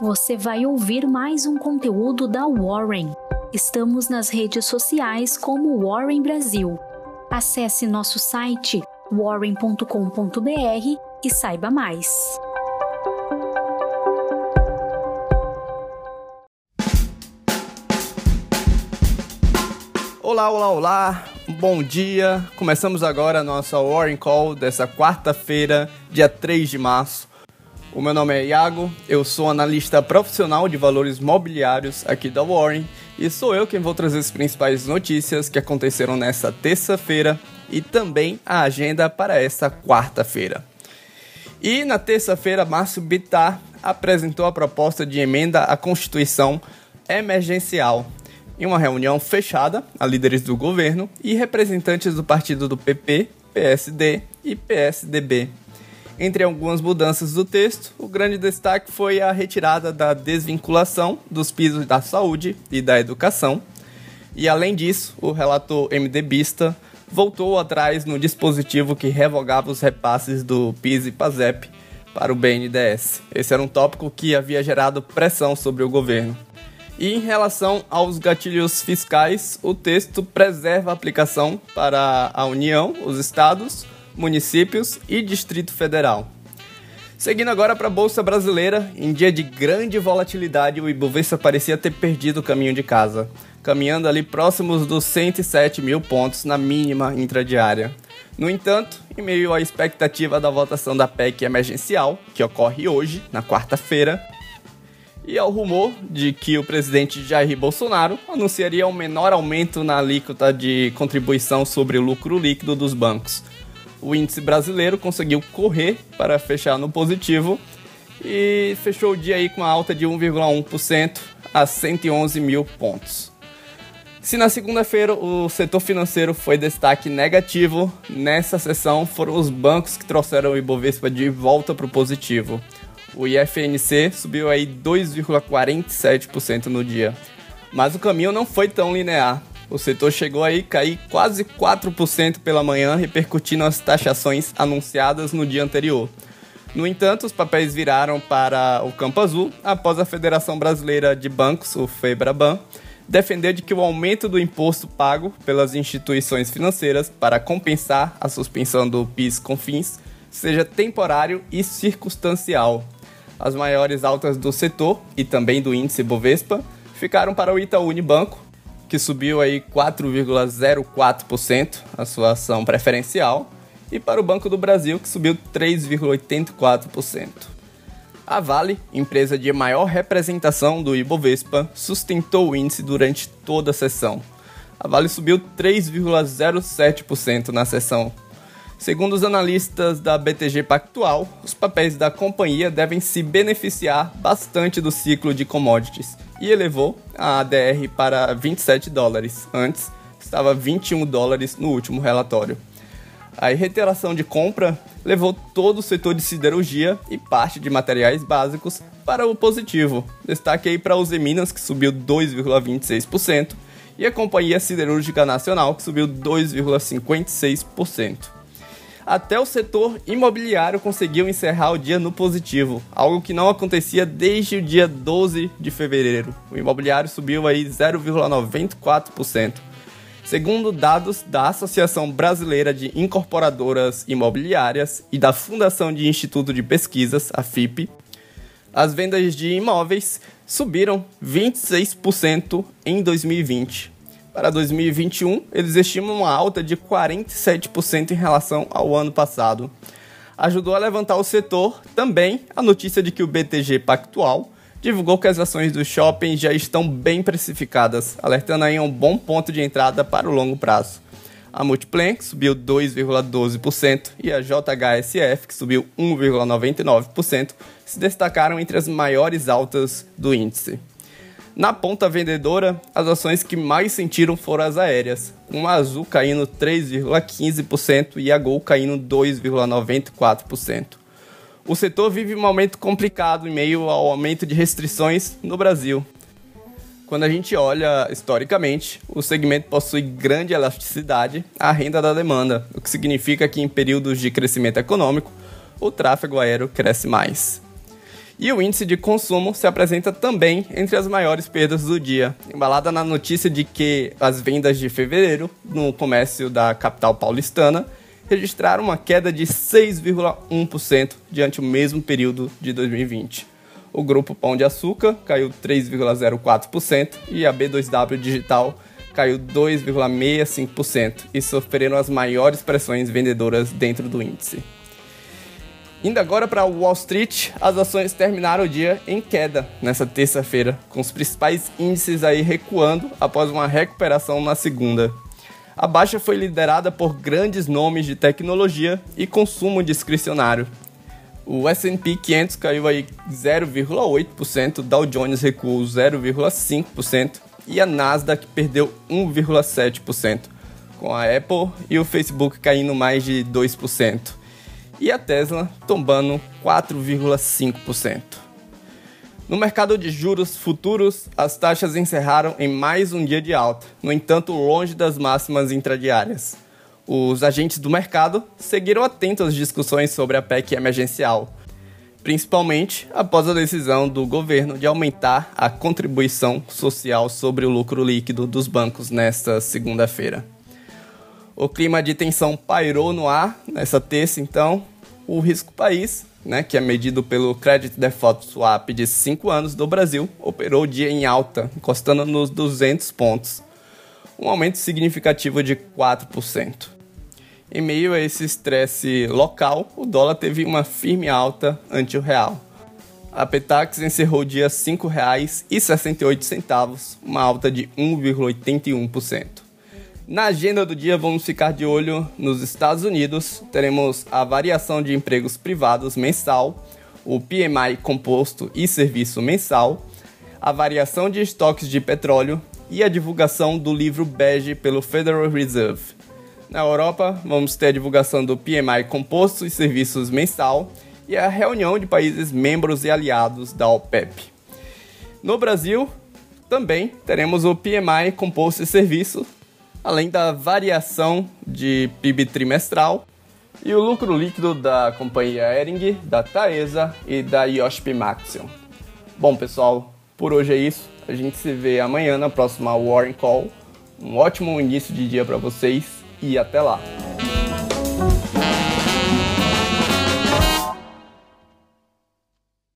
você vai ouvir mais um conteúdo da Warren. Estamos nas redes sociais como Warren Brasil. Acesse nosso site warren.com.br e saiba mais. Olá, olá, olá, bom dia. Começamos agora a nossa Warren Call dessa quarta-feira, dia 3 de março. O meu nome é Iago, eu sou analista profissional de valores mobiliários aqui da Warren e sou eu quem vou trazer as principais notícias que aconteceram nessa terça-feira e também a agenda para essa quarta-feira. E na terça-feira, Márcio Bittar apresentou a proposta de emenda à Constituição emergencial em uma reunião fechada a líderes do governo e representantes do partido do PP, PSD e PSDB. Entre algumas mudanças do texto, o grande destaque foi a retirada da desvinculação dos pisos da saúde e da educação. E além disso, o relator MDBista voltou atrás no dispositivo que revogava os repasses do PIS e PASEP para o BNDES. Esse era um tópico que havia gerado pressão sobre o governo. E em relação aos gatilhos fiscais, o texto preserva a aplicação para a União, os estados, municípios e Distrito Federal. Seguindo agora para a Bolsa Brasileira, em dia de grande volatilidade, o Ibovespa parecia ter perdido o caminho de casa, caminhando ali próximos dos 107 mil pontos na mínima intradiária. No entanto, em meio à expectativa da votação da PEC emergencial, que ocorre hoje, na quarta-feira, e ao rumor de que o presidente Jair Bolsonaro anunciaria um menor aumento na alíquota de contribuição sobre o lucro líquido dos bancos. O índice brasileiro conseguiu correr para fechar no positivo e fechou o dia aí com uma alta de 1,1% a 111 mil pontos. Se na segunda-feira o setor financeiro foi destaque negativo, nessa sessão foram os bancos que trouxeram o Ibovespa de volta para o positivo. O IFNC subiu aí 2,47% no dia. Mas o caminho não foi tão linear. O setor chegou aí a cair quase 4% pela manhã, repercutindo as taxações anunciadas no dia anterior. No entanto, os papéis viraram para o campo azul após a Federação Brasileira de Bancos, o FEBRABAN, defender de que o aumento do imposto pago pelas instituições financeiras para compensar a suspensão do PIS/COFINS seja temporário e circunstancial, as maiores altas do setor e também do índice Bovespa ficaram para o Itaú Unibanco, que subiu aí 4,04% a sua ação preferencial, e para o Banco do Brasil, que subiu 3,84%. A Vale, empresa de maior representação do Ibovespa, sustentou o índice durante toda a sessão. A Vale subiu 3,07% na sessão Segundo os analistas da BTG Pactual, os papéis da companhia devem se beneficiar bastante do ciclo de commodities e elevou a ADR para 27 dólares. Antes, estava 21 dólares no último relatório. A reiteração de compra levou todo o setor de siderurgia e parte de materiais básicos para o positivo. Destaque aí para os Minas, que subiu 2,26%, e a Companhia Siderúrgica Nacional, que subiu 2,56% até o setor imobiliário conseguiu encerrar o dia no positivo, algo que não acontecia desde o dia 12 de fevereiro. O imobiliário subiu aí 0,94%. Segundo dados da Associação Brasileira de Incorporadoras Imobiliárias e da Fundação de Instituto de Pesquisas, a FIP, as vendas de imóveis subiram 26% em 2020 para 2021, eles estimam uma alta de 47% em relação ao ano passado. Ajudou a levantar o setor também a notícia de que o BTG Pactual divulgou que as ações do shopping já estão bem precificadas, alertando aí um bom ponto de entrada para o longo prazo. A Multiplan, que subiu 2,12%, e a JHSF, que subiu 1,99%, se destacaram entre as maiores altas do índice. Na ponta vendedora, as ações que mais sentiram foram as aéreas, com a Azul caindo 3,15% e a Gol caindo 2,94%. O setor vive um momento complicado em meio ao aumento de restrições no Brasil. Quando a gente olha historicamente, o segmento possui grande elasticidade à renda da demanda, o que significa que em períodos de crescimento econômico, o tráfego aéreo cresce mais. E o índice de consumo se apresenta também entre as maiores perdas do dia, embalada na notícia de que as vendas de fevereiro no comércio da capital paulistana registraram uma queda de 6,1% diante o mesmo período de 2020. O grupo Pão de Açúcar caiu 3,04% e a B2W Digital caiu 2,65% e sofreram as maiores pressões vendedoras dentro do índice. Indo agora para Wall Street, as ações terminaram o dia em queda nessa terça-feira, com os principais índices aí recuando após uma recuperação na segunda. A baixa foi liderada por grandes nomes de tecnologia e consumo discricionário. O S&P 500 caiu aí 0,8%, Dow Jones recuou 0,5% e a Nasdaq perdeu 1,7%, com a Apple e o Facebook caindo mais de 2% e a Tesla tombando 4,5%. No mercado de juros futuros, as taxas encerraram em mais um dia de alta, no entanto, longe das máximas intradiárias. Os agentes do mercado seguiram atentos às discussões sobre a PEC emergencial, principalmente após a decisão do governo de aumentar a contribuição social sobre o lucro líquido dos bancos nesta segunda-feira. O clima de tensão pairou no ar nessa terça, então. O risco país, né, que é medido pelo Credit Default Swap de 5 anos do Brasil, operou o dia em alta, encostando nos 200 pontos, um aumento significativo de 4%. Em meio a esse estresse local, o dólar teve uma firme alta ante o real. A Petax encerrou o dia R$ 5,68, uma alta de 1,81%. Na agenda do dia, vamos ficar de olho nos Estados Unidos. Teremos a variação de empregos privados mensal, o PMI composto e serviço mensal, a variação de estoques de petróleo e a divulgação do livro bege pelo Federal Reserve. Na Europa, vamos ter a divulgação do PMI composto e serviços mensal e a reunião de países membros e aliados da OPEP. No Brasil, também teremos o PMI composto e serviço além da variação de PIB trimestral e o lucro líquido da companhia Ering, da Taesa e da Yoshp Maxion. Bom, pessoal, por hoje é isso. A gente se vê amanhã na próxima Warren Call. Um ótimo início de dia para vocês e até lá.